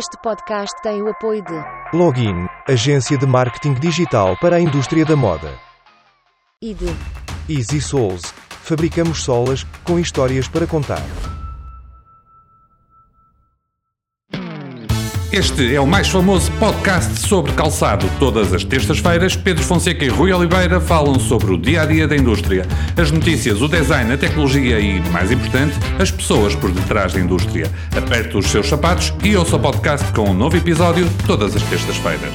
Este podcast tem o apoio de Login, agência de marketing digital para a indústria da moda. e de Easy Souls, fabricamos solas com histórias para contar. Este é o mais famoso podcast sobre calçado. Todas as terças-feiras, Pedro Fonseca e Rui Oliveira falam sobre o dia a dia da indústria, as notícias, o design, a tecnologia e, mais importante, as pessoas por detrás da indústria. Aperte os seus sapatos e ouça o podcast com um novo episódio todas as terças-feiras.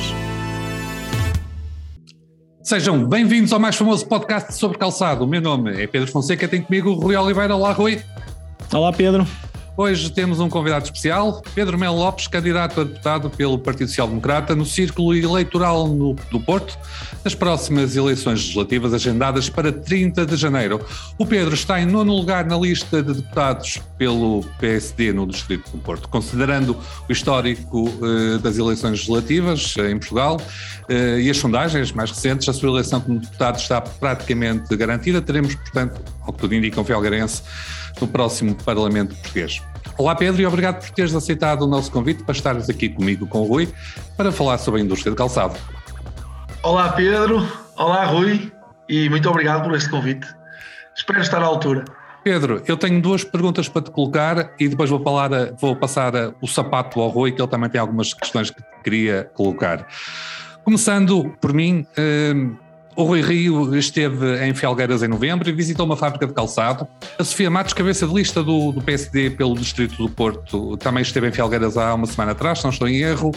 Sejam bem-vindos ao mais famoso podcast sobre calçado. O meu nome é Pedro Fonseca, tem comigo o Rui Oliveira. Olá, Rui. Olá Pedro. Hoje temos um convidado especial, Pedro Melo Lopes, candidato a deputado pelo Partido Social Democrata no círculo eleitoral no, do Porto, nas próximas eleições legislativas agendadas para 30 de janeiro. O Pedro está em nono lugar na lista de deputados pelo PSD no Distrito do Porto. Considerando o histórico eh, das eleições legislativas eh, em Portugal eh, e as sondagens mais recentes, a sua eleição como deputado está praticamente garantida. Teremos, portanto, ao que tudo indica, um felgarense no próximo Parlamento Português. Olá Pedro e obrigado por teres aceitado o nosso convite para estares aqui comigo com o Rui para falar sobre a indústria de calçado. Olá Pedro, olá Rui e muito obrigado por este convite. Espero estar à altura. Pedro, eu tenho duas perguntas para te colocar e depois vou, falar, vou passar o sapato ao Rui, que ele também tem algumas questões que queria colocar. Começando por mim, hum, o Rui Rio esteve em Felgueiras em novembro e visitou uma fábrica de calçado. A Sofia Matos, cabeça de lista do, do, PSD pelo Distrito do Porto, também esteve em Felgueiras há uma semana atrás, não estou em erro,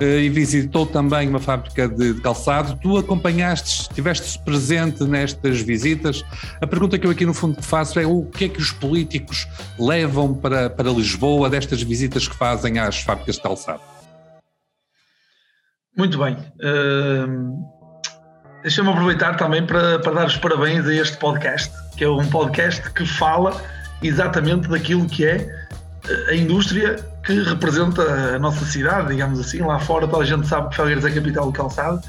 eh, e visitou também uma fábrica de, de calçado. Tu acompanhaste, estiveste presente nestas visitas. A pergunta que eu aqui no fundo te faço é o que é que os políticos levam para, para Lisboa destas visitas que fazem às fábricas de calçado? Muito bem. Uh... Deixa-me aproveitar também para, para dar os parabéns a este podcast, que é um podcast que fala exatamente daquilo que é a indústria que representa a nossa cidade, digamos assim. Lá fora toda a gente sabe que Felgueiras é a capital do calçado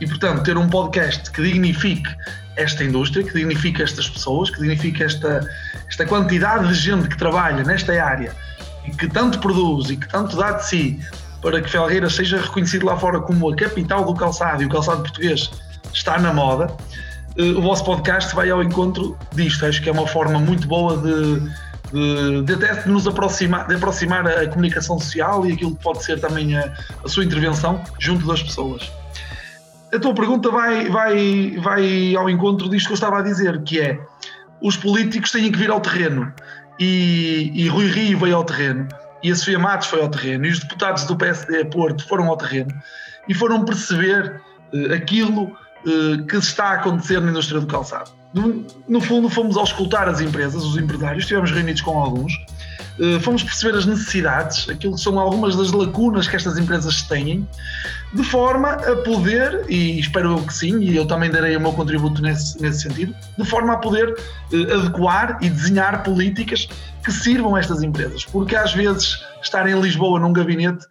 e, portanto, ter um podcast que dignifique esta indústria, que dignifique estas pessoas, que dignifique esta, esta quantidade de gente que trabalha nesta área e que tanto produz e que tanto dá de si para que Felgueiras seja reconhecido lá fora como a capital do calçado e o calçado português está na moda, o vosso podcast vai ao encontro disto. Acho que é uma forma muito boa de, de, de até nos aproximar, de aproximar a comunicação social e aquilo que pode ser também a, a sua intervenção junto das pessoas. A tua pergunta vai, vai, vai ao encontro disto que eu estava a dizer, que é os políticos têm que vir ao terreno e, e Rui Rio veio ao terreno e a Sofia Matos foi ao terreno e os deputados do PSD Porto foram ao terreno e foram perceber uh, aquilo que está a acontecer na indústria do calçado. No, fundo, fomos ao escutar as empresas, os empresários, estivemos reunidos com alguns, fomos perceber as necessidades, aquilo que são algumas das lacunas que estas empresas têm, de forma a poder, e espero eu que sim, e eu também darei o meu contributo nesse, nesse sentido, de forma a poder adequar e desenhar políticas que sirvam a estas empresas. Porque às vezes estar em Lisboa num gabinete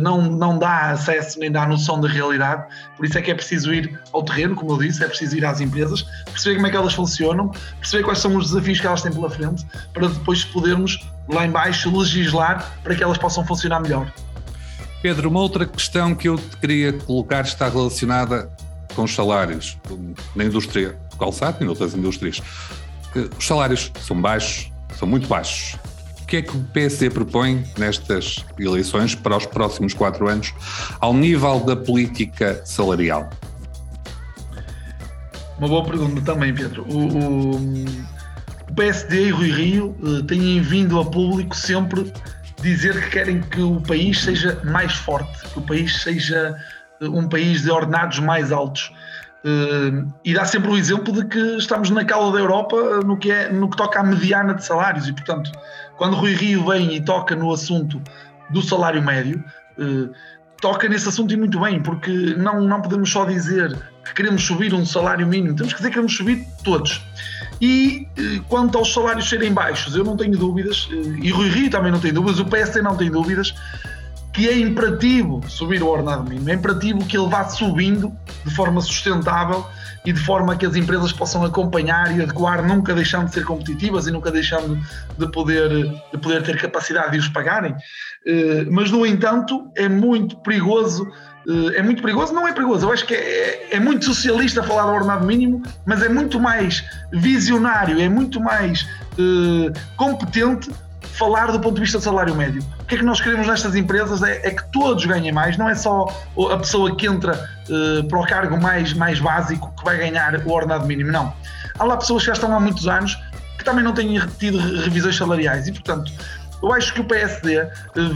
não, não dá acesso nem dá noção da realidade, por isso é que é preciso ir ao terreno, como eu disse, é preciso ir às empresas, perceber como é que elas funcionam, perceber quais são os desafios que elas têm pela frente, para depois podermos lá embaixo legislar para que elas possam funcionar melhor. Pedro, uma outra questão que eu te queria colocar está relacionada com os salários na indústria do calçado e noutras indústrias. Os salários são baixos, são muito baixos que é que o PSD propõe nestas eleições para os próximos quatro anos ao nível da política salarial? Uma boa pergunta também, Pedro. O, o, o PSD e Rui Rio uh, têm vindo a público sempre dizer que querem que o país seja mais forte, que o país seja uh, um país de ordenados mais altos. Uh, e dá sempre o exemplo de que estamos na cauda da Europa no que, é, no que toca à mediana de salários e, portanto, quando Rui Rio vem e toca no assunto do salário médio, uh, toca nesse assunto e muito bem, porque não, não podemos só dizer que queremos subir um salário mínimo, temos que dizer que queremos subir todos. E uh, quanto aos salários serem baixos, eu não tenho dúvidas, e Rui Rio também não tem dúvidas, o PSD não tem dúvidas, que é imperativo subir o ordenado mínimo, é imperativo que ele vá subindo de forma sustentável e de forma que as empresas possam acompanhar e adequar, nunca deixando de ser competitivas e nunca deixando de poder, de poder ter capacidade de os pagarem. Eh, mas, no entanto, é muito perigoso. eh, É muito perigoso? Não é perigoso. Eu acho que é, é muito socialista falar do ordenado mínimo, mas é muito mais visionário, é muito mais eh, competente falar do ponto de vista do salário médio. O que é que nós queremos nestas empresas é, é que todos ganhem mais, não é só a pessoa que entra eh, para o cargo mais, mais básico que vai ganhar o ordenado mínimo, não. Há lá pessoas que já estão há muitos anos que também não têm tido revisões salariais e, portanto, eu acho que o PSD eh,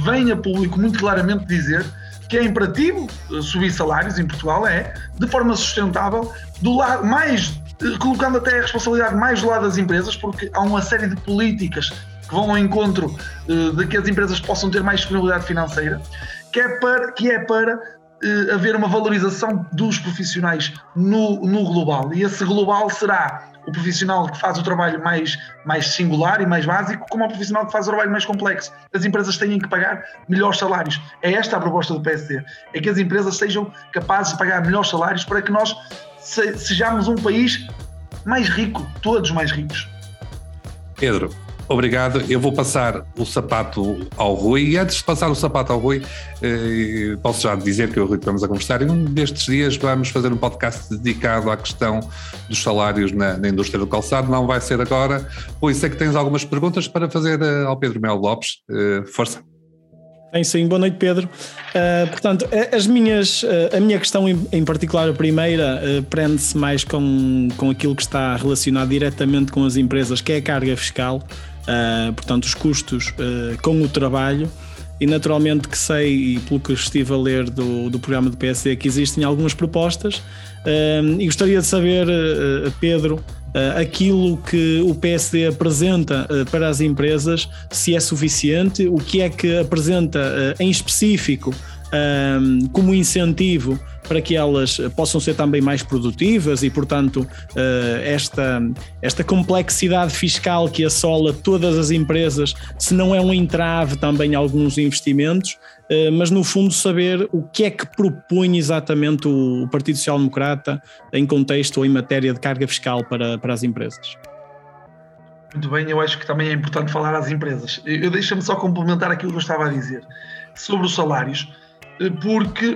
vem a público muito claramente dizer que é imperativo eh, subir salários em Portugal, é, de forma sustentável, do lado mais colocando até a responsabilidade mais do lado das empresas, porque há uma série de políticas que vão ao encontro eh, de que as empresas possam ter mais disponibilidade financeira, que é para, que é para eh, haver uma valorização dos profissionais no, no global. E esse global será o profissional que faz o trabalho mais, mais singular e mais básico, como o profissional que faz o trabalho mais complexo. As empresas têm que pagar melhores salários. É esta a proposta do PSD. É que as empresas sejam capazes de pagar melhores salários para que nós se- sejamos um país mais rico, todos mais ricos. Pedro, obrigado. Eu vou passar o sapato ao Rui. E antes de passar o sapato ao Rui, eh, posso já dizer que eu e o Rui estamos a conversar. E um destes dias vamos fazer um podcast dedicado à questão dos salários na, na indústria do calçado. Não vai ser agora. Rui, sei que tens algumas perguntas para fazer eh, ao Pedro Melo Lopes. Eh, força. Tem sim, boa noite Pedro. Uh, portanto, as minhas, uh, a minha questão em, em particular, a primeira, uh, prende-se mais com, com aquilo que está relacionado diretamente com as empresas, que é a carga fiscal, uh, portanto, os custos uh, com o trabalho. E naturalmente que sei, e pelo que estive a ler do, do programa do PSD, que existem algumas propostas. uh, e gostaria de saber, Pedro, aquilo que o PSD apresenta para as empresas, se é suficiente, o que é que apresenta em específico como incentivo para que elas possam ser também mais produtivas e, portanto, uh, esta, esta complexidade fiscal que assola todas as empresas, se não é um entrave também a alguns investimentos, uh, mas no fundo saber o que é que propõe exatamente o, Partido Social Democrata em contexto ou em matéria de carga fiscal para, para as empresas. Muito bem, eu acho que também é importante falar às empresas. Eu deixa-me só complementar aquilo que eu estava a dizer sobre os salários, eh, porque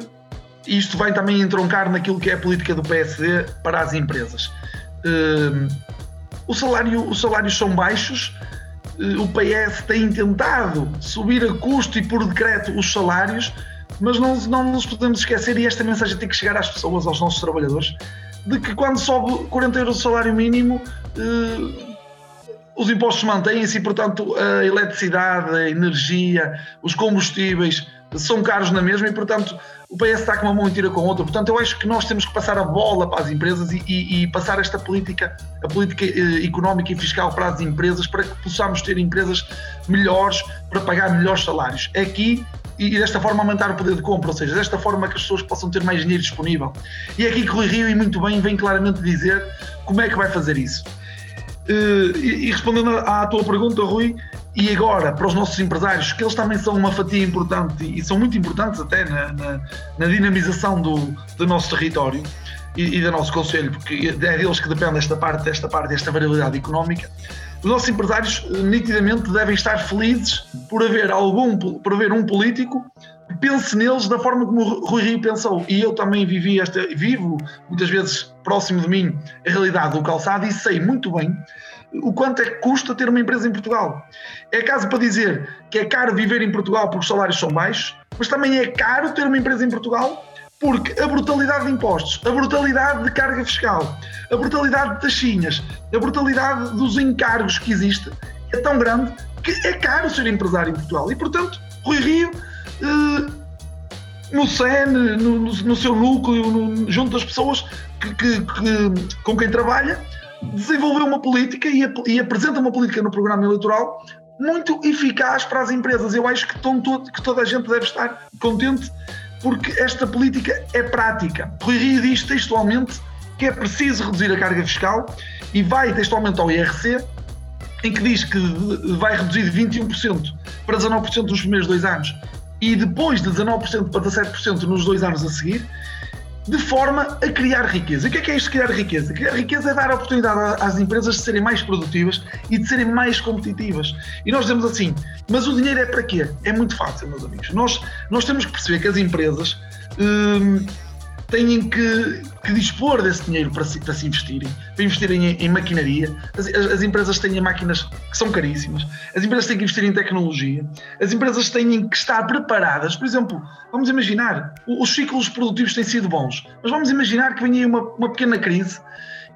isto vai também entroncar naquilo que é a política do PSD para as empresas. Eh, O salário, os salários são baixos, eh, o PS tem tentado subir a custo e por decreto os salários, mas não, não nos podemos esquecer, e esta mensagem tem que chegar às pessoas, aos nossos trabalhadores, de que quando sobe 40 euros o salário mínimo, eh, os impostos mantêm-se e, portanto, a eletricidade, a energia, os combustíveis são caros na mesma e, portanto, o PS está com uma mão e tira com outra. Portanto, eu acho que nós temos que passar a bola para as empresas e, e- e passar esta política, a política eh, económica e fiscal para as empresas, para que possamos ter empresas melhores para pagar melhores salários. É Aqui e desta forma aumentar o poder de compra, ou seja, desta forma que as pessoas possam ter mais dinheiro disponível. E é aqui que o Rio, e muito bem, vem claramente dizer como é que vai fazer isso. Eh, e e respondendo à tua pergunta, Rui, e agora para os nossos empresários, que eles também são uma fatia importante e são muito importantes até na, na- na dinamização do, do nosso território e, e do nosso Conselho, porque é deles que depende esta parte, desta parte, desta variabilidade económica. Os nossos empresários eh, nitidamente devem estar felizes por haver algum, por haver um político que pense neles da forma como o Rui Rio pensou. E eu também vivi esta, vivo muitas vezes próximo de mim a realidade do calçado e sei muito bem o quanto é que custa ter uma empresa em Portugal. É caso para dizer que é caro viver em Portugal porque os salários são baixos, mas também é caro ter uma empresa em Portugal porque a brutalidade de impostos, a brutalidade de carga fiscal, a brutalidade de taxinhas, a brutalidade dos encargos que existe é tão grande que é caro ser empresário em Portugal. E, portanto, Rui Rio, eh, no SEN, no, no- no seu núcleo, no- junto das pessoas que- que- que- com quem trabalha, desenvolveu uma política e, e apresenta uma política no programa eleitoral muito eficaz para as empresas. Eu acho que, todo- que toda a gente deve estar contente porque esta política é prática. Rui Rio diz textualmente que é preciso reduzir a carga fiscal e vai textualmente ao IRC, em que diz que vai reduzir de 21% para 19% nos primeiros dois anos e depois de 19% para 17% nos dois anos a seguir. De forma a criar riqueza. E o que é que é isto criar riqueza? Criar riqueza é dar a oportunidade às empresas de serem mais produtivas e de serem mais competitivas. E nós dizemos assim, mas o dinheiro é para quê? É muito fácil, meus amigos. Nós, nós temos que perceber que as empresas hum, têm que, que, dispor desse dinheiro para se, para se investirem, para investirem em, em maquinaria. As, as, as, empresas têm máquinas que são caríssimas, as empresas têm que investir em tecnologia, as empresas têm que estar preparadas. Por exemplo, vamos imaginar, os ciclos produtivos têm sido bons, mas vamos imaginar que venha aí uma, uma pequena crise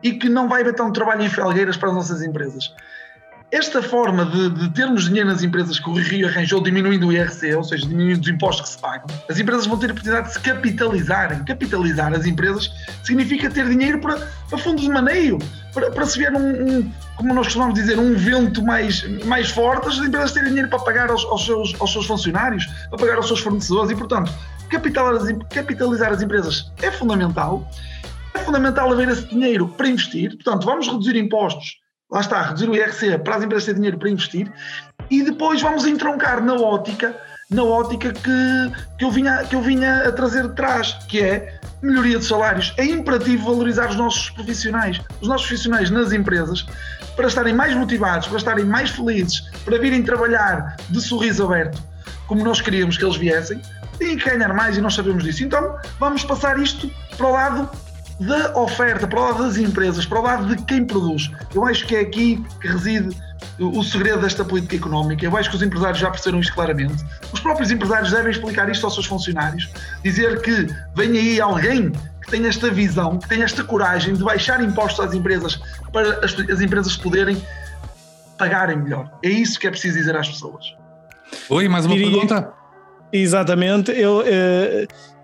e que não vai haver tão trabalho em felgueiras para as nossas empresas esta forma de, de, termos dinheiro nas empresas que o Rio arranjou diminuindo o IRC, ou seja, diminuindo os impostos que se pagam, as empresas vão ter a oportunidade de se capitalizarem. Capitalizar as empresas significa ter dinheiro para, para fundos de maneio, para, para se vier um, um, como nós costumamos dizer, um vento mais, mais forte, as empresas terem dinheiro para pagar aos, aos, seus, aos seus funcionários, para pagar aos seus fornecedores e, portanto, capitalizar as, capitalizar as empresas é fundamental. É fundamental haver esse dinheiro para investir, portanto, vamos reduzir impostos lá está, reduzir o IRC para as empresas terem dinheiro para investir e depois vamos entroncar na ótica, na ótica que, que, eu, vinha, que eu vinha a trazer de trás, que é melhoria de salários. É imperativo valorizar os nossos profissionais, os nossos profissionais nas empresas, para estarem mais motivados, para estarem mais felizes, para virem trabalhar de sorriso aberto, como nós queríamos que eles viessem, têm que ganhar mais e nós sabemos disso. Então vamos passar isto para o lado da oferta, para o lado das empresas, para o lado de quem produz. Eu acho que é aqui que reside o segredo desta política económica. Eu acho que os empresários já perceberam isto claramente. Os próprios empresários devem explicar isto aos seus funcionários, dizer que vem aí alguém que tem esta visão, que tem esta coragem de baixar impostos às empresas para as, as empresas poderem pagarem melhor. É isso que é preciso dizer às pessoas. Oi, mais uma Diria... pergunta? Exatamente. Eu,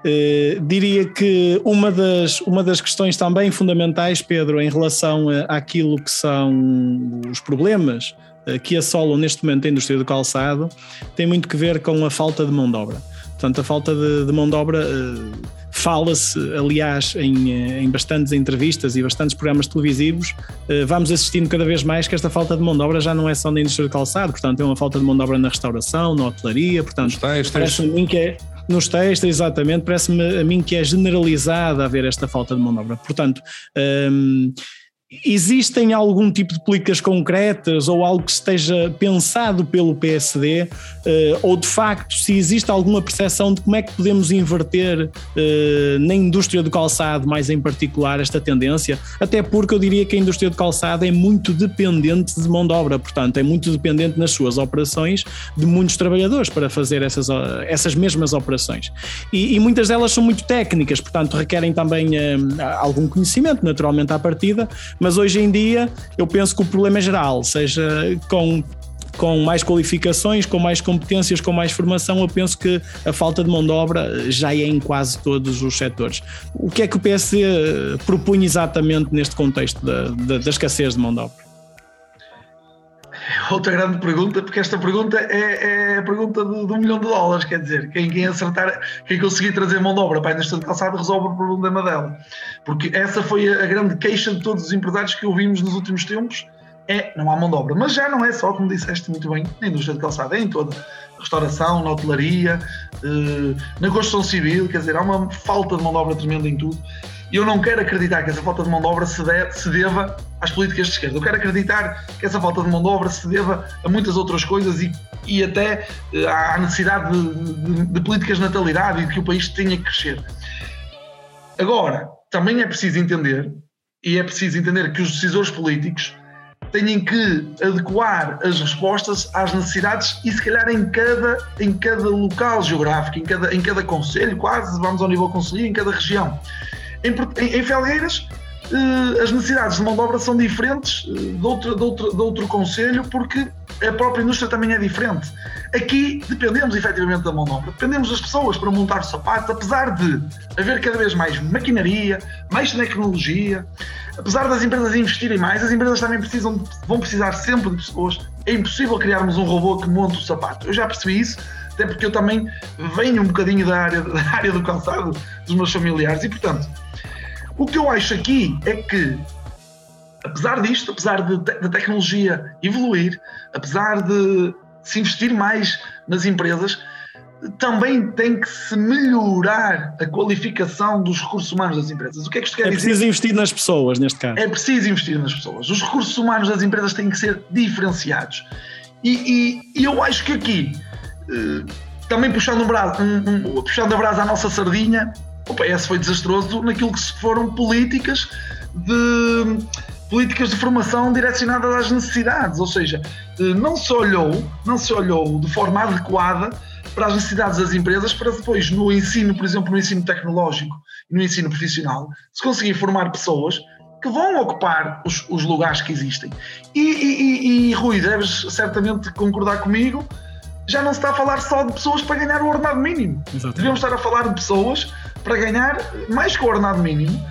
eh, eh, diria que uma das, uma das questões também fundamentais, Pedro, em relação a, àquilo que são os problemas eh, que assolam neste momento a indústria do calçado, tem muito que ver com a falta de mão de obra. Portanto, a falta de, de mão de obra uh, fala-se, aliás, em, em bastantes entrevistas e bastantes programas televisivos. Vamos assistindo cada vez mais que esta falta de mão de obra já não é só na indústria do calçado, portanto, é uma falta de mão de obra na restauração, na hotelaria. Portanto, parece-me que é nos textos, exatamente, parece-me a mim que é generalizada haver esta falta de mão de obra. Portanto, hum, Existem algum tipo de políticas concretas ou algo que esteja pensado pelo PSD, eh, ou de facto, se existe alguma percepção de como é que podemos inverter eh, na indústria do calçado, mais em particular, esta tendência? Até porque eu diria que a indústria do calçado é muito dependente de mão de obra, portanto, é muito dependente nas suas operações de muitos trabalhadores para fazer essas, essas mesmas operações. E, e muitas delas são muito técnicas, portanto, requerem também eh, algum conhecimento, naturalmente, à partida mas hoje em dia eu penso que o problema é geral, seja com com mais qualificações, com mais competências, com mais formação, eu penso que a falta de mão de obra já é em quase todos os setores. O que é que o PSD propunha exatamente neste contexto da, da, da escassez de mão de obra? Outra grande pergunta, porque esta pergunta é, é a pergunta de, um milhão de dólares, quer dizer, quem, quem acertar, quem conseguir trazer mão de obra para a indústria de calçado resolve o problema dela. Porque essa foi a grande queixa de todos os empresários que ouvimos nos últimos tempos, é, não há mão de obra. Mas já não é só, como disseste muito bem, na indústria de calçado, é em toda a restauração, na hotelaria, eh, na construção civil, quer dizer, há uma falta de mão de obra tremenda em tudo. E eu não quero acreditar que essa falta de mão de obra se, de, se deva às políticas de esquerda. Eu quero acreditar que essa falta de mão de obra se deva a muitas outras coisas e, e até eh, à necessidade de, de, de políticas de natalidade e de que o país tenha que crescer. Agora, também é preciso entender, e é preciso entender que os decisores políticos têm que adequar as respostas às necessidades e se calhar em cada, em cada local geográfico, em cada, em cada conselho, quase, vamos ao nível conselho, em cada região. Em, em, Felgueiras, eh, as necessidades de mão de obra são diferentes eh, de outro, de, outro, de outro conselho, porque a própria indústria também é diferente. Aqui dependemos efetivamente da mão de obra, dependemos das pessoas para montar o sapato, apesar de haver cada vez mais maquinaria, mais tecnologia, apesar das empresas investirem mais, as empresas também precisam, vão precisar sempre de pessoas. É impossível criarmos um robô que monte o sapato. Eu já percebi isso, até porque eu também venho um bocadinho da área, da área do calçado dos meus familiares e, portanto, o que eu acho aqui é que, apesar disto, apesar da tecnologia evoluir, apesar de se investir mais nas empresas, também tem que se melhorar a qualificação dos recursos humanos das empresas. O que é que isto quer É dizer? preciso investir nas pessoas, neste caso. É preciso investir nas pessoas. Os recursos humanos das empresas têm que ser diferenciados. E, e- e eu acho que aqui, eh, também puxando, um braço, um- um- puxando a brasa à nossa sardinha, o PS foi desastroso naquilo que foram políticas de políticas de formação direcionadas às necessidades, ou seja, eh, não se olhou, não se olhou de forma adequada para as necessidades das empresas para depois no ensino, por exemplo, no ensino tecnológico e no ensino profissional, se conseguir formar pessoas que vão ocupar os, os lugares que existem. E, e- e- e, Rui, deves certamente concordar comigo, já não se está a falar só de pessoas para ganhar o ordenado mínimo. Exatamente. Devemos estar a falar de pessoas para ganhar mais que o ordenado mínimo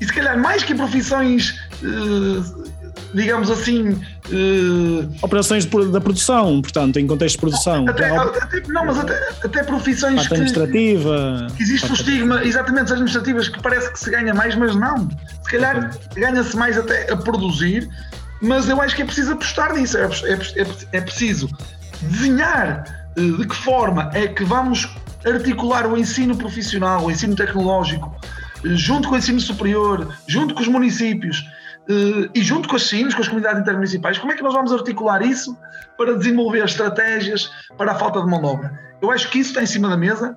e se calhar mais que em profissões, eh, digamos assim, eh, Operações da produção, portanto, em contexto de produção. até, Op- até- não, mas até, até profissões parte administrativa. que existe o parte- estigma, exatamente, administrativas, que parece que se ganha mais, mas não. Se calhar ganha-se mais até a produzir, mas eu acho que é preciso apostar nisso, é, é, é, é preciso desenhar eh, de que forma é que vamos articular o ensino profissional, o ensino tecnológico, eh, junto com o ensino superior, junto com os municípios eh, e junto com as SINs, com as comunidades intermunicipais, como é que nós vamos articular isso para desenvolver estratégias para a falta de mão de obra? Eu acho que isso está em cima da mesa.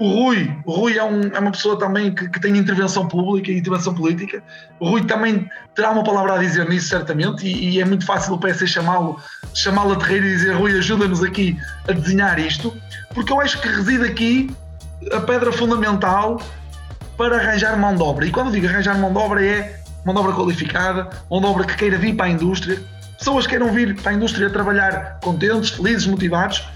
O Rui, o Rui é, um- é uma pessoa também que, que tem intervenção pública e intervenção política. O Rui também terá uma palavra a dizer nisso, certamente, e, e é muito fácil o PS chamá-lo chamá-lo a terreiro e dizer Rui, ajuda-nos aqui a desenhar isto, porque eu acho que reside aqui a pedra fundamental para arranjar mão de obra. E quando digo arranjar mão de obra é mão de obra qualificada, mão de obra que queira vir para a indústria, pessoas que queiram vir para a indústria trabalhar contentes, felizes, motivados,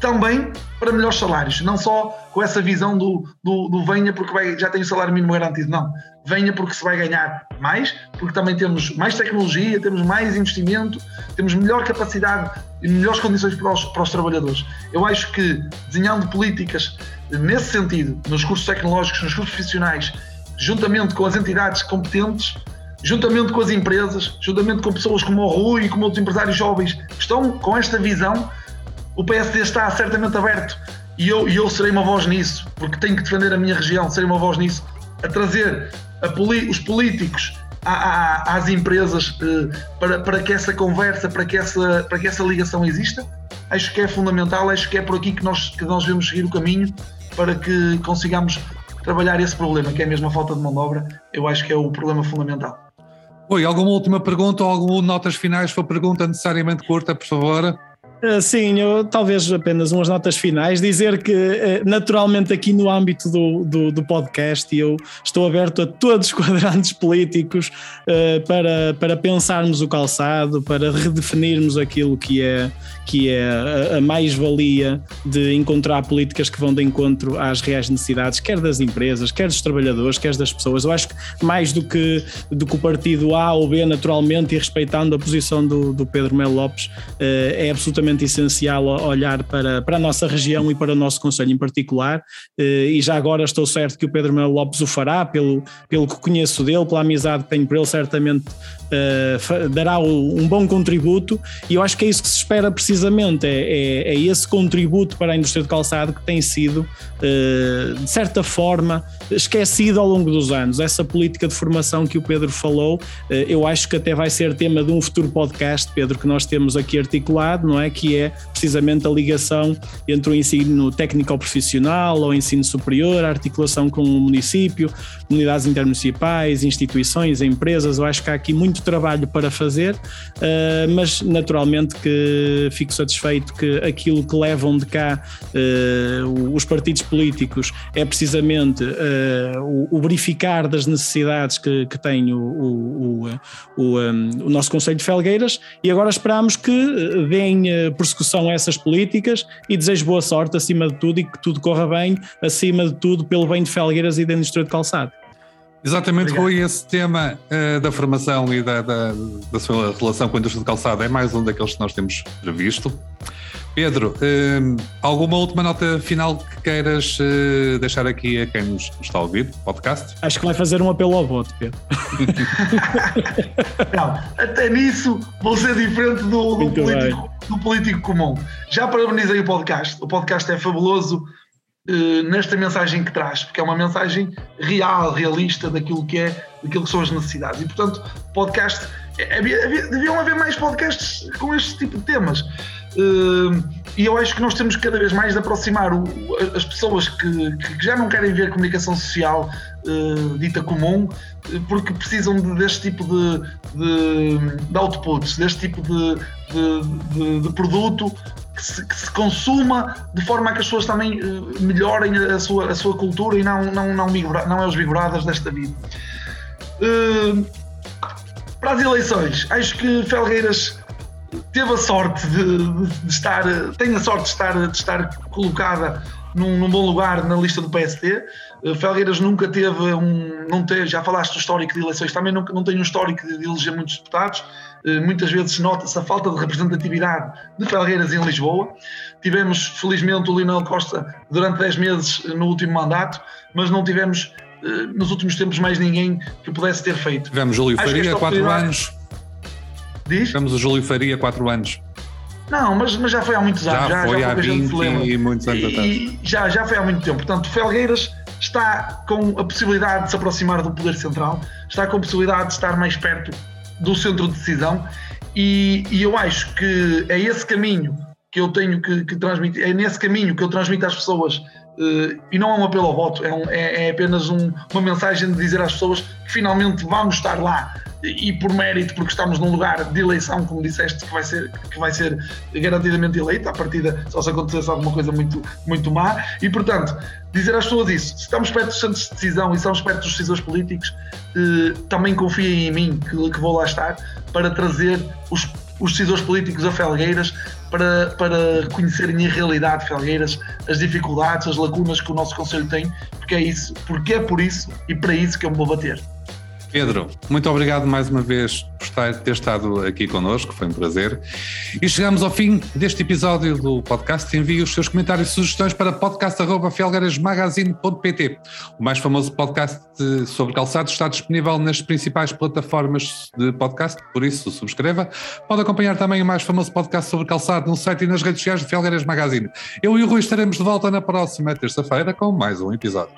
também para melhores salários, não só com essa visão do, do, do venha porque vai- já tem o salário mínimo garantido, não. Venha porque se vai ganhar mais, porque também temos mais tecnologia, temos mais investimento, temos melhor capacidade e melhores condições para os, para os trabalhadores. Eu acho que desenhando políticas nesse sentido, nos cursos tecnológicos, nos cursos profissionais, juntamente com as entidades competentes, juntamente com as empresas, juntamente com pessoas como o Rui e como outros empresários jovens que estão com esta visão, o PSD está certamente aberto e eu, eu serei uma voz nisso, porque tenho que defender a minha região, serei uma voz nisso, a trazer a poli- os políticos às empresas eh, para, para que essa conversa, para que essa, para que essa ligação exista. Acho que é fundamental, acho que é por aqui que nós, que nós devemos seguir o caminho para que consigamos trabalhar esse problema, que é mesmo a falta de mão de obra. Eu acho que é o problema fundamental. Oi, alguma última pergunta ou alguma notas finais? Foi pergunta necessariamente curta, por favor. Uh, Sim, eu, talvez apenas umas notas finais. Dizer que, uh, naturalmente, aqui no âmbito do, do, do podcast, eu estou aberto a todos os quadrantes políticos uh, para, para pensarmos o calçado, para redefinirmos aquilo que é, que é a, a mais-valia de encontrar políticas que vão de encontro às reais necessidades, quer das empresas, quer dos trabalhadores, quer das pessoas. Eu acho que mais do que, do que o partido A ou B, naturalmente, e respeitando a posição do, do Pedro Melo Lopes, uh, é absolutamente essencial olhar para, para a nossa região e para o nosso Conselho em particular, eh, e já agora estou certo que o Pedro Melo Lopes o fará, pelo, pelo que conheço dele, pela amizade que tenho por ele, certamente eh, dará um bom contributo, e eu acho que é isso que se espera precisamente, é, é, é esse contributo para a indústria de calçado que tem sido, eh, de certa forma, esquecido ao longo dos anos. Essa política de formação que o Pedro falou, eu acho que até vai ser tema de um futuro podcast, Pedro, que nós temos aqui articulado, não é? Que é precisamente a ligação entre o ensino técnico profissional ou ensino superior, a articulação com o município, comunidades intermunicipais, instituições, empresas. Eu acho que há aqui muito trabalho para fazer, eh, mas naturalmente que fico satisfeito que aquilo que levam de cá eh, os partidos políticos é precisamente eh, o, o verificar das necessidades que, que tem o, o, o, o, o nosso Conselho de Felgueiras e agora esperamos que deem persecução a essas políticas e desejo boa sorte acima de tudo e que tudo corra bem, acima de tudo pelo bem de Felgueiras e da indústria de calçado. Exatamente, Obrigado. Rui, esse tema eh, da formação e da, da, da sua relação com a indústria de calçado é mais um daqueles que nós temos previsto. Pedro, eh, alguma última nota final que queiras eh, deixar aqui a quem nos está a ouvir, podcast? Acho que vai fazer um apelo ao voto, Pedro. Não, até nisso vou ser diferente do, do político do político comum. Já parabenizei o podcast. O podcast é fabuloso nesta mensagem que traz, porque é uma mensagem real, realista daquilo que é, daquilo que são as necessidades. E portanto, podcast é, havia, havia, deviam haver mais podcasts com este tipo de temas. Uh, e eu acho que nós temos cada vez mais de aproximar o, as pessoas que, que, já não querem ver comunicação social uh, dita comum, porque precisam de, deste tipo de, de, de, outputs, deste tipo de, de produto que se, que se, consuma de forma a que as pessoas também uh, melhorem a sua, a sua cultura e não, não, não, não é os vigoradas desta vida. para as eleições, acho que Felgueiras teve a sorte de, de, estar, tem a sorte de estar, de estar colocada num, num, bom lugar na lista do PSD. Uh, Felgueiras nunca teve um, não teve, já falaste do histórico de eleições, também nunca, não tem um histórico de eleger muitos deputados. Uh, muitas vezes nota-se a falta de representatividade de Felgueiras em Lisboa. Tivemos, felizmente, o Lionel Costa durante 10 meses no último mandato, mas não tivemos uh, nos últimos tempos mais ninguém que pudesse ter feito. Tivemos Júlio Faria, 4 anos Diz? Estamos o Júlio Faria, 4 anos. Não, mas, mas já foi há muitos anos. Já, já foi já há 20 e muitos anos atrás. Já, já foi há muito tempo. Portanto, Felgueiras está com a possibilidade de se aproximar do poder central, está com a possibilidade de estar mais perto do centro de decisão e, e eu acho que é esse caminho que eu tenho que, que transmitir, é nesse caminho que eu transmito às pessoas uh, e não é um apelo ao voto, é, um, é, é apenas um, uma mensagem de dizer às pessoas que finalmente vamos estar lá e por mérito, porque estamos num lugar de eleição, como disseste, que vai ser, que vai ser garantidamente eleito, à partida, só se acontecesse alguma coisa muito, muito má, e portanto, dizer às pessoas isso, se estamos perto dos centros de decisão e estamos perto dos decisores políticos, eh, também confiem em mim, que, que, vou lá estar, para trazer os, os decisores políticos a Felgueiras, para, para conhecerem a realidade de Felgueiras, as dificuldades, as lacunas que o nosso Conselho tem, porque é isso, porque é por isso e para isso que eu me vou bater. Pedro, muito obrigado mais uma vez por ter estado aqui connosco, foi um prazer. E chegamos ao fim deste episódio do podcast. Envie os seus comentários e sugestões para podcast.felgarasmagazine.pt. O mais famoso podcast sobre calçados está disponível nas principais plataformas de podcast, por isso subscreva. Pode acompanhar também o mais famoso podcast sobre calçado no site e nas redes sociais de Felgaras Magazine. Eu e o Rui estaremos de volta na próxima terça-feira com mais um episódio.